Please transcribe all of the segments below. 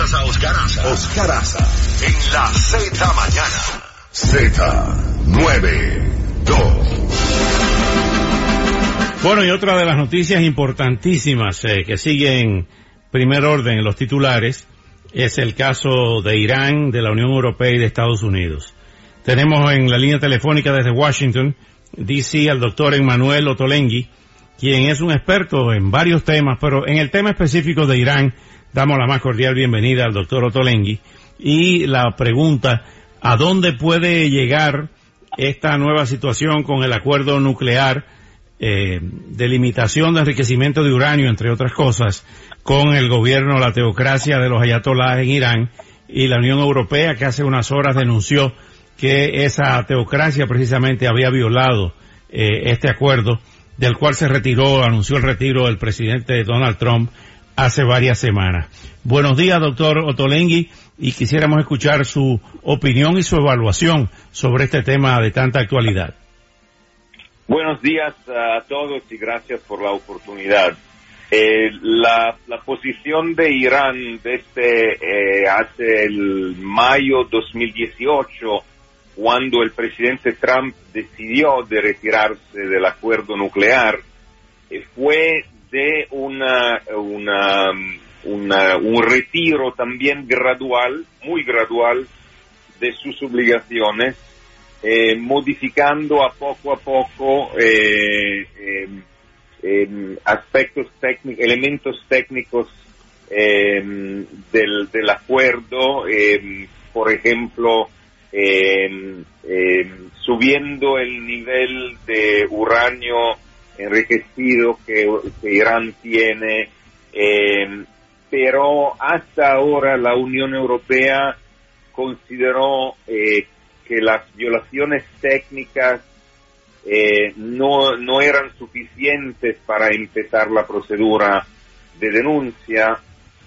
Escuchas a Oscar Aza. Oscar Aza en la Z mañana. Z92. Bueno, y otra de las noticias importantísimas eh, que sigue en primer orden en los titulares es el caso de Irán, de la Unión Europea y de Estados Unidos. Tenemos en la línea telefónica desde Washington, D.C., al doctor Emmanuel Otolenghi, quien es un experto en varios temas, pero en el tema específico de Irán, damos la más cordial bienvenida al doctor Otolenghi y la pregunta, ¿a dónde puede llegar esta nueva situación con el acuerdo nuclear eh, de limitación de enriquecimiento de uranio, entre otras cosas, con el gobierno, la teocracia de los ayatolás en Irán y la Unión Europea que hace unas horas denunció que esa teocracia precisamente había violado eh, este acuerdo del cual se retiró, anunció el retiro del presidente Donald Trump hace varias semanas. Buenos días, doctor Otolenghi, y quisiéramos escuchar su opinión y su evaluación sobre este tema de tanta actualidad. Buenos días a todos y gracias por la oportunidad. Eh, la, posición de Irán desde eh, hace el mayo 2018, cuando el presidente Trump decidió de retirarse del acuerdo nuclear, eh, fue de una, una, una, un retiro también gradual, muy gradual, de sus obligaciones, eh, modificando a poco a poco eh, eh, aspectos técnicos, elementos técnicos del, del, acuerdo, por ejemplo, subiendo el nivel de uranio enriquecido que, que Irán tiene, pero hasta ahora la Unión Europea consideró eh, que las violaciones técnicas eh, no, no eran suficientes para empezar la procedura de denuncia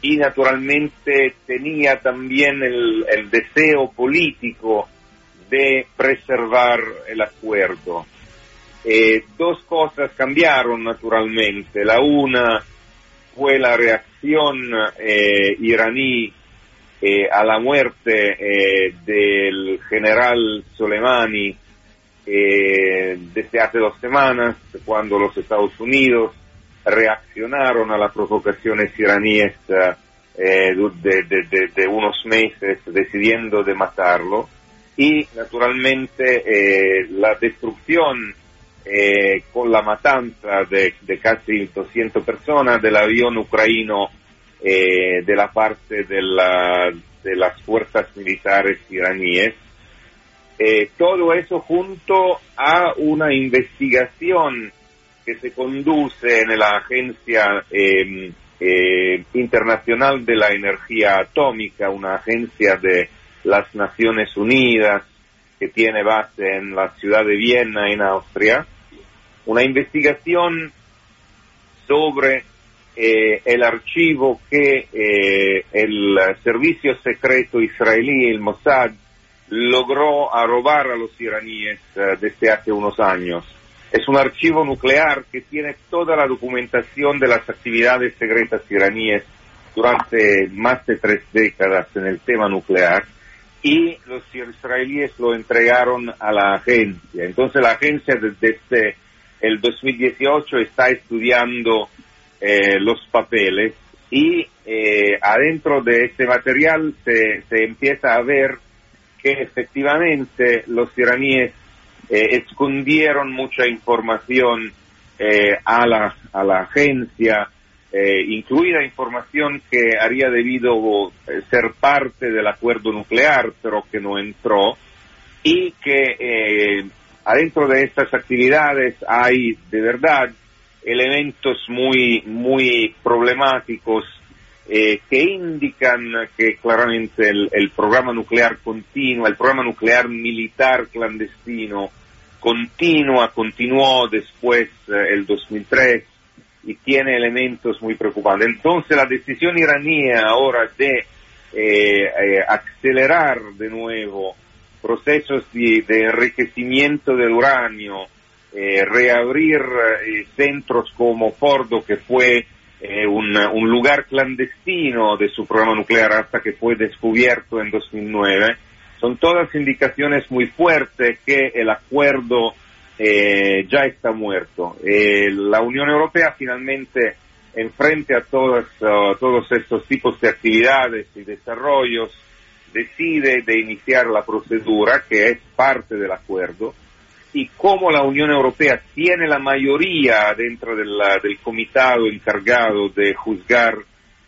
y naturalmente tenía también el, el deseo político de preservar el acuerdo. Eh, dos cosas cambiaron naturalmente. La una fue la reacción eh, iraní eh, a la muerte eh, del general Soleimani desde hace dos semanas, cuando los Estados Unidos reaccionaron a las provocaciones iraníes de, unos meses decidiendo de matarlo y naturalmente la destrucción eh, con la matanza de, de, casi 200 personas del avión ucraniano eh, de la parte de, la, de, las fuerzas militares iraníes. Eh, todo eso junto a una investigación que se conduce en la Agencia em, eh, Internacional de la Energía Atómica, una agencia de las Naciones Unidas que tiene base en la ciudad de Viena, en Austria, una investigación sobre eh, el archivo que eh, el servicio secreto israelí, el Mossad, logró robar a los iraníes uh, desde hace unos años. Es un archivo nuclear que tiene toda la documentación de las actividades secretas iraníes durante más de tres décadas en el tema nuclear y los israelíes lo entregaron a la agencia. Entonces la agencia desde este el 2018 está estudiando eh, los papeles y eh, adentro de este material se, empieza a ver que efectivamente los iraníes eh, escondieron mucha información a, la, a la agencia, incluida información que haría debido ser parte del acuerdo nuclear, pero que no entró, y que adentro de estas actividades hay de verdad elementos muy, muy problemáticos eh, que indican que claramente el, programa nuclear continua, el programa nuclear militar clandestino continua, continuó después eh, el 2003 y tiene elementos muy preocupantes. Entonces la decisión iraní ahora de eh, acelerar de nuevo procesos de, enriquecimiento del uranio, reabrir centros como Fordo, que fue eh, un, un, lugar clandestino de su programa nuclear hasta que fue descubierto en 2009. Son todas indicaciones muy fuertes que el acuerdo eh, ya está muerto. Eh, la Unión Europea finalmente, en frente a todas, uh, todos estos tipos de actividades y desarrollos, decide de iniciar la procedura que es parte del acuerdo y como la Unión Europea tiene la mayoría dentro del, comitado encargado de juzgar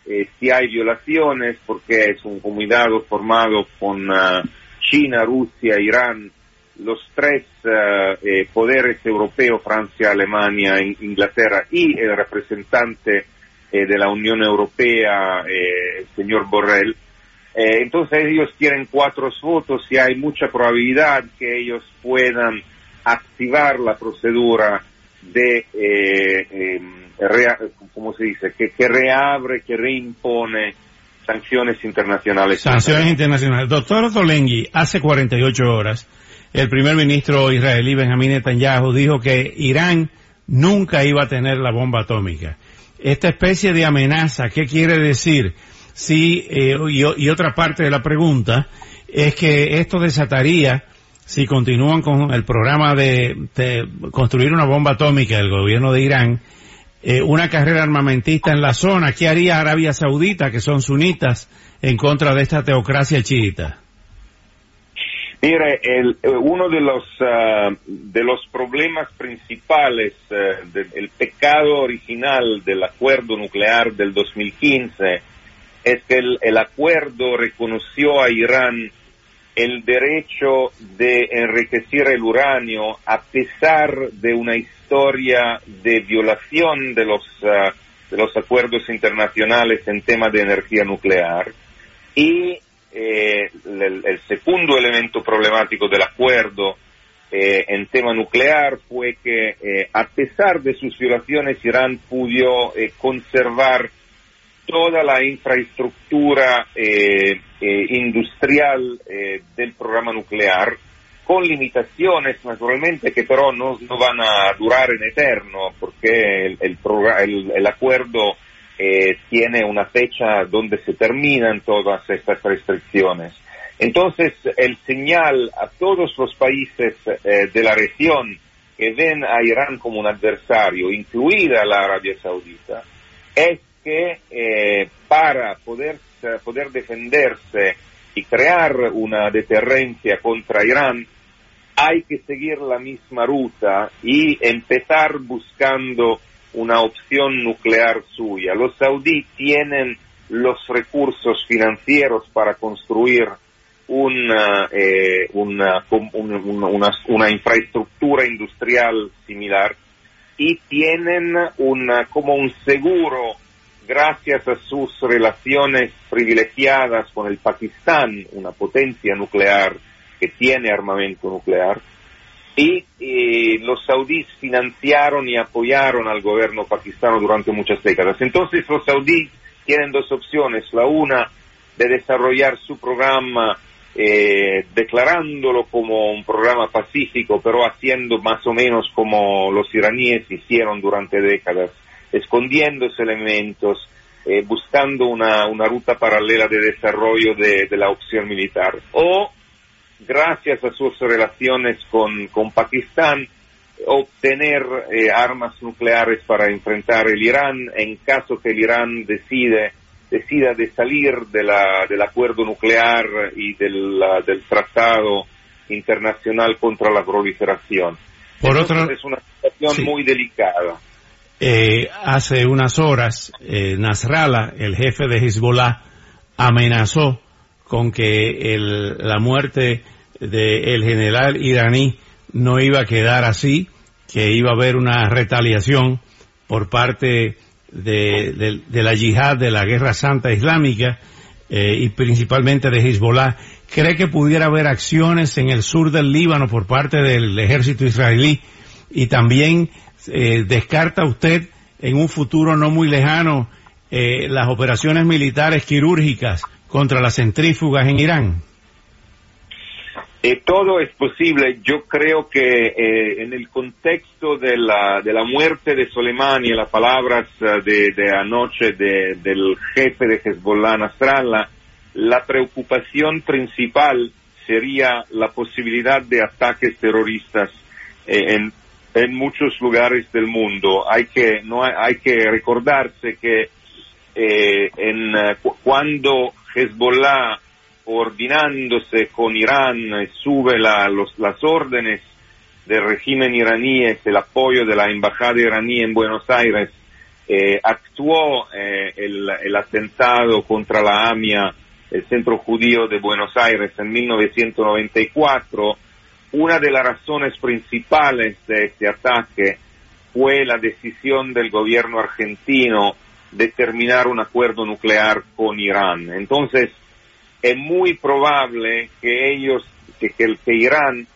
eh, si hay violaciones, porque es un comitado formado con uh, China, Rusia, Irán, los tres uh, eh, poderes europeos, Francia, Alemania, Inglaterra, y el representante eh, de la Unión Europea, eh, el señor Borrell. Eh, entonces ellos tienen cuatro votos y hay mucha probabilidad que ellos puedan activar la procedura de, eh, eh, rea, ¿cómo se dice?, que, que, reabre, que reimpone sanciones internacionales. Sanciones internacionales. Doctor Tolenghi, hace 48 horas, el primer ministro israelí Benjamín Netanyahu dijo que Irán nunca iba a tener la bomba atómica. Esta especie de amenaza, ¿qué quiere decir? Sí, eh, y, otra parte de la pregunta es que esto desataría si continúan con el programa de, construir una bomba atómica del gobierno de Irán, eh, una carrera armamentista en la zona, ¿qué haría Arabia Saudita, que son sunitas, en contra de esta teocracia chiita? Mire, el, uno de los, uh, de los problemas principales, uh, del de, pecado original del acuerdo nuclear del 2015 es que el, el acuerdo reconoció a Irán el derecho de enriquecer el uranio a pesar de una historia de violación de los, uh, de los acuerdos internacionales en tema de energía nuclear. Y eh, el, el, segundo elemento problemático del acuerdo eh, en tema nuclear fue que eh, a pesar de sus violaciones Irán pudo eh, conservar toda la infraestructura eh, eh, industrial eh, del programa nuclear, con limitaciones naturalmente que pero no, no van a durar en eterno, porque el, el, el, el acuerdo eh, tiene una fecha donde se terminan todas estas restricciones. Entonces, el señal a todos los países de la región que ven a Irán como un adversario, incluida la Arabia Saudita, es que eh, para poder, poder defenderse y crear una deterrencia contra Irán, hay que seguir la misma ruta y empezar buscando una opción nuclear suya. Los saudíes tienen los recursos financieros para construir una, eh, una, infraestructura industrial similar y tienen una, como un seguro gracias a sus relaciones privilegiadas con el Pakistán, una potencia nuclear que tiene armamento nuclear, y, los saudíes financiaron y apoyaron al gobierno pakistano durante muchas décadas. Entonces los saudíes tienen dos opciones, la una de desarrollar su programa eh, declarándolo como un programa pacífico, pero haciendo más o menos como los iraníes hicieron durante décadas escondiendo elementos, eh, buscando una, una, ruta paralela de desarrollo de, de, la opción militar. O, gracias a sus relaciones con, con Pakistán, obtener eh, armas nucleares para enfrentar el Irán en caso que el Irán decide, decida de salir de la, del acuerdo nuclear y del, del tratado internacional contra la proliferación. Por otro, es una situación sí. muy delicada. Eh, hace unas horas, eh, Nasrallah, el jefe de Hezbollah, amenazó con que el, la muerte del general iraní no iba a quedar así, que iba a haber una retaliación por parte de, la yihad, de la guerra santa islámica eh, y principalmente de Hezbollah, ¿cree que pudiera haber acciones en el sur del Líbano por parte del ejército israelí y también eh, descarta usted en un futuro no muy lejano eh, las operaciones militares quirúrgicas contra las centrífugas en Irán? Eh, todo es posible. Yo creo que eh, en el contexto de la, de la muerte de Soleimani, las palabras de, de, anoche del jefe de Hezbollah, Nasrallah, la preocupación principal sería la posibilidad de ataques terroristas en, en muchos lugares del mundo. Hay que, no hay, que recordarse que eh, en, eh, cuando Hezbollah, coordinándose con Irán, eh, sube la, los, las órdenes del régimen iraní, el apoyo de la embajada iraní en Buenos Aires, actuó el, el, atentado contra la AMIA, el Centro Judío de Buenos Aires, en 1994, una de las razones principales de este ataque fue la decisión del gobierno argentino de terminar un acuerdo nuclear con Irán. Entonces, es muy probable que ellos, que, que, que Irán,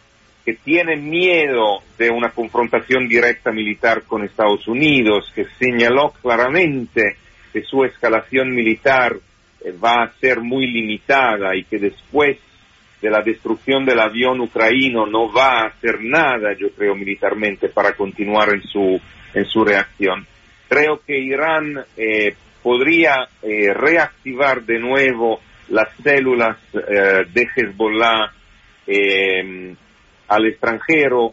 que tiene miedo de una confrontación directa militar con Estados Unidos, que señaló claramente que su escalación militar eh, va a ser muy limitada y que después de la destrucción del avión ucraniano no va a hacer nada, yo creo, militarmente para continuar en su, en su reacción. Creo que Irán eh, podría eh, reactivar de nuevo las células eh, de Hezbollah al extranjero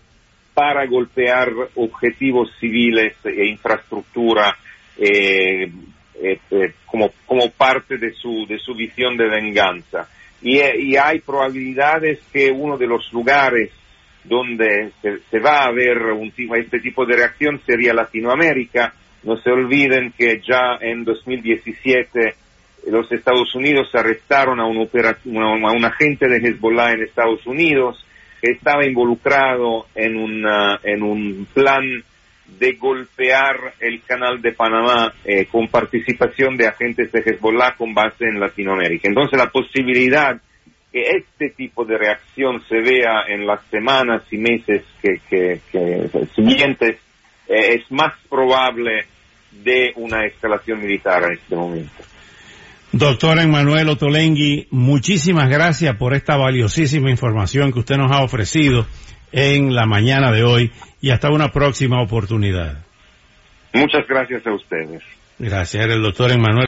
para golpear objetivos civiles e infraestructura como, como parte de su, de su visión de venganza y, hay probabilidades que uno de los lugares donde se, va a ver un, este tipo de reacción sería Latinoamérica. No se olviden que ya en 2017 los Estados Unidos arrestaron a un, a un agente de Hezbollah en Estados Unidos que estaba involucrado en, una, en un plan de golpear el canal de Panamá eh, con participación de agentes de Hezbollah con base en Latinoamérica. Entonces la posibilidad que este tipo de reacción se vea en las semanas y meses que, siguientes eh, es más probable de una escalación militar en este momento. Doctor Emmanuel Otolengui, muchísimas gracias por esta valiosísima información que usted nos ha ofrecido en la mañana de hoy y hasta una próxima oportunidad. Muchas gracias a ustedes. Gracias, el doctor Emmanuel.